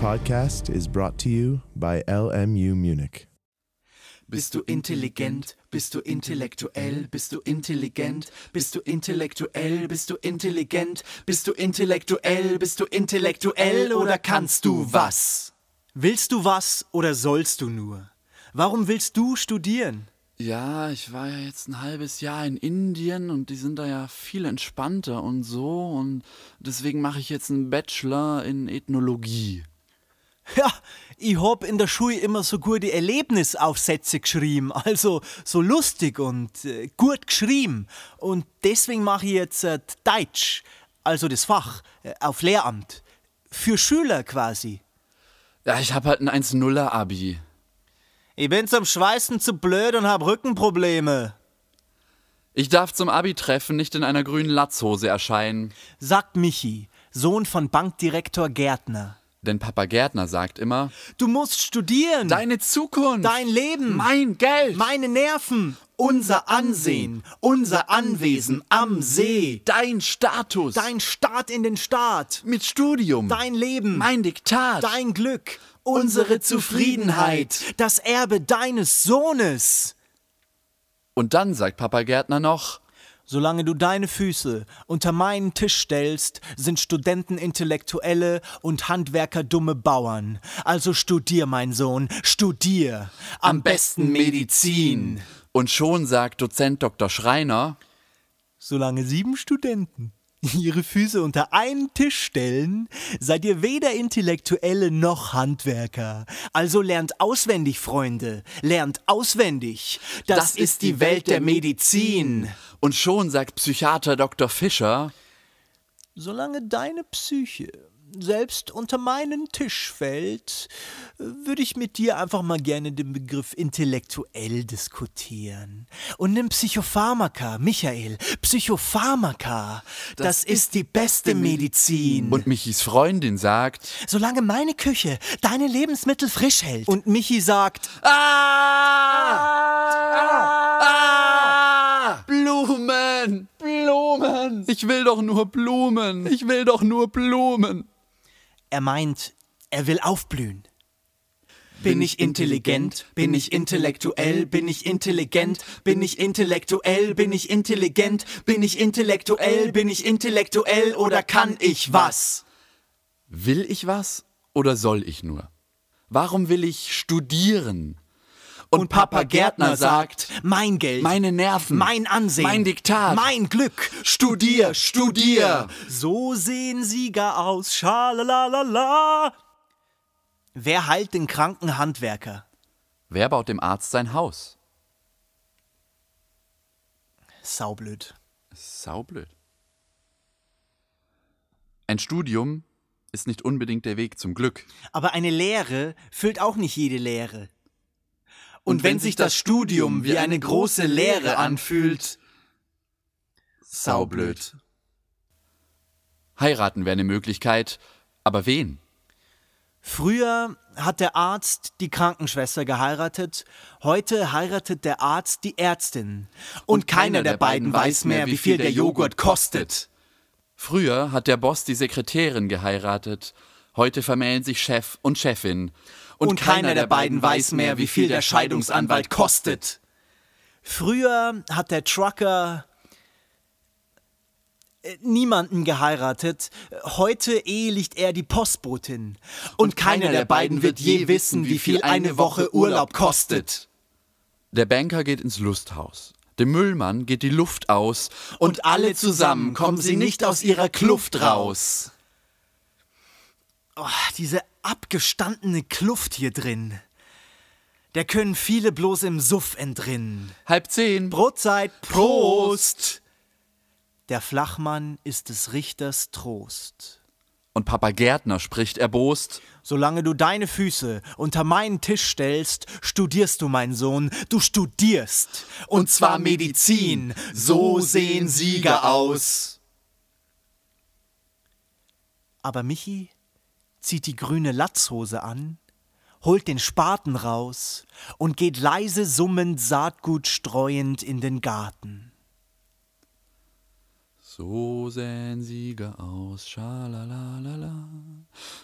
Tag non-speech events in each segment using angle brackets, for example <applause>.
podcast is brought to you by LMU Munich. Bist du intelligent? Bist du intellektuell? Bist du intelligent? Bist du intellektuell? Bist du intelligent? Bist du intellektuell? Bist du intellektuell oder kannst du was? Willst du was oder sollst du nur? Warum willst du studieren? Ja, ich war ja jetzt ein halbes Jahr in Indien und die sind da ja viel entspannter und so und deswegen mache ich jetzt einen Bachelor in Ethnologie. Ja, ich hab in der Schule immer so gute Erlebnisaufsätze geschrieben, also so lustig und äh, gut geschrieben. Und deswegen mache ich jetzt äh, Deutsch, also das Fach, äh, auf Lehramt. Für Schüler quasi. Ja, ich habe halt ein 1-0er Abi. Ich bin zum Schweißen zu blöd und hab Rückenprobleme, Ich darf zum Abi-Treffen nicht in einer grünen Latzhose erscheinen, sagt Michi, Sohn von Bankdirektor Gärtner. Denn Papa Gärtner sagt immer: Du musst studieren. Deine Zukunft, Dein Leben. mein Geld, meine Nerven. Unser Ansehen. Unser Anwesen am See. dein Status, Dein Start in den Staat. mit Studium, Dein Leben. mein Diktat, Dein Glück. Unsere Zufriedenheit. Das Erbe deines Sohnes. Und dann sagt Papa Gärtner noch: Solange du deine Füße unter meinen Tisch stellst, sind Studenten Intellektuelle und Handwerker dumme Bauern. Also studier, mein Sohn, studier. Am besten Medizin. Und schon sagt Dozent Dr. Schreiner: Solange sieben Studenten <laughs> ihre Füße unter einen Tisch stellen, seid ihr weder Intellektuelle noch Handwerker. Also lernt auswendig, Freunde, lernt auswendig. Das, ist die Welt der Medizin. Und schon sagt Psychiater Dr. Fischer: Solange deine Psyche selbst unter meinen Tisch fällt, würde ich mit dir einfach mal gerne den Begriff intellektuell diskutieren. Und nimm Psychopharmaka, Michael, Psychopharmaka. Das, ist die beste Medizin. Und Michis Freundin sagt: Solange meine Küche deine Lebensmittel frisch hält. Und Michi sagt, Ah! Ah! Blumen! Blumen! Ich will doch nur Blumen! Ich will doch nur Blumen! Er meint, er will aufblühen. Bin ich intelligent? Bin ich intellektuell? Bin ich intelligent? Bin ich intellektuell? Bin ich intelligent? Bin ich intellektuell? Bin ich intellektuell oder kann ich was? Will ich was oder soll ich nur? Warum will ich studieren? Und, Papa Gärtner sagt: mein Geld, Meine Nerven, mein Ansehen, mein Diktat, mein Glück. Studier, studier! So sehen Sieger aus, schalalala. Wer heilt den kranken Handwerker? Wer baut dem Arzt sein Haus? Saublöd. Saublöd. Ein Studium ist nicht unbedingt der Weg zum Glück. Aber eine Lehre füllt auch nicht jede Lehre. Und wenn sich das Studium wie eine große Lehre anfühlt, Saublöd. Heiraten wäre eine Möglichkeit, aber wen? Früher hat der Arzt die Krankenschwester geheiratet, heute heiratet der Arzt die Ärztin. Und, keiner der beiden weiß mehr, wie viel der Joghurt kostet. Früher hat der Boss die Sekretärin geheiratet, heute vermählen sich Chef und Chefin. Und, keiner der beiden weiß mehr, wie viel der Scheidungsanwalt kostet. Früher hat der Trucker äh, niemanden geheiratet, heute ehelicht er die Postbotin. Und keiner der beiden wird je wissen, wie viel eine Woche Urlaub kostet. Der Banker geht ins Lusthaus. Dem Müllmann geht die Luft aus. Und alle zusammen kommen sie nicht aus ihrer Kluft raus. Oh, diese abgestandene Kluft hier drin. Der können viele bloß im Suff entrinnen. Halb zehn. Brotzeit, Prost! Der Flachmann ist des Richters Trost. Und Papa Gärtner spricht erbost. Solange du deine Füße unter meinen Tisch stellst, studierst du, mein Sohn, du studierst. Und zwar Medizin. So sehen Sieger aus. Aber Michi zieht die grüne Latzhose an, holt den Spaten raus und geht leise summend Saatgut streuend in den Garten. So sähen Sieger aus, schalalalala.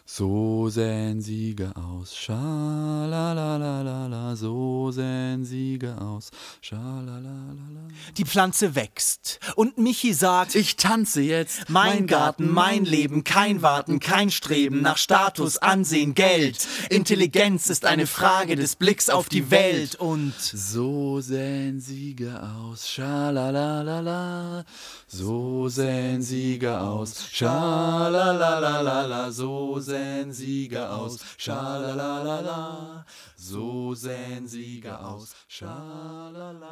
So sähen Sieger aus, schalalalala. So sähen Sieger aus, schalalalala. Die Pflanze wächst und Michi sagt, Ich tanze jetzt, mein Garten, mein Leben, kein Warten, kein Streben nach Status, Ansehen, Geld. Intelligenz ist eine Frage des Blicks auf die Welt und So sähen Sieger aus, schalalalala. So sähen Sieger aus, schalalalala. So sähen Sieger aus, schalalalala. So sähen Sieger aus, schalalalala.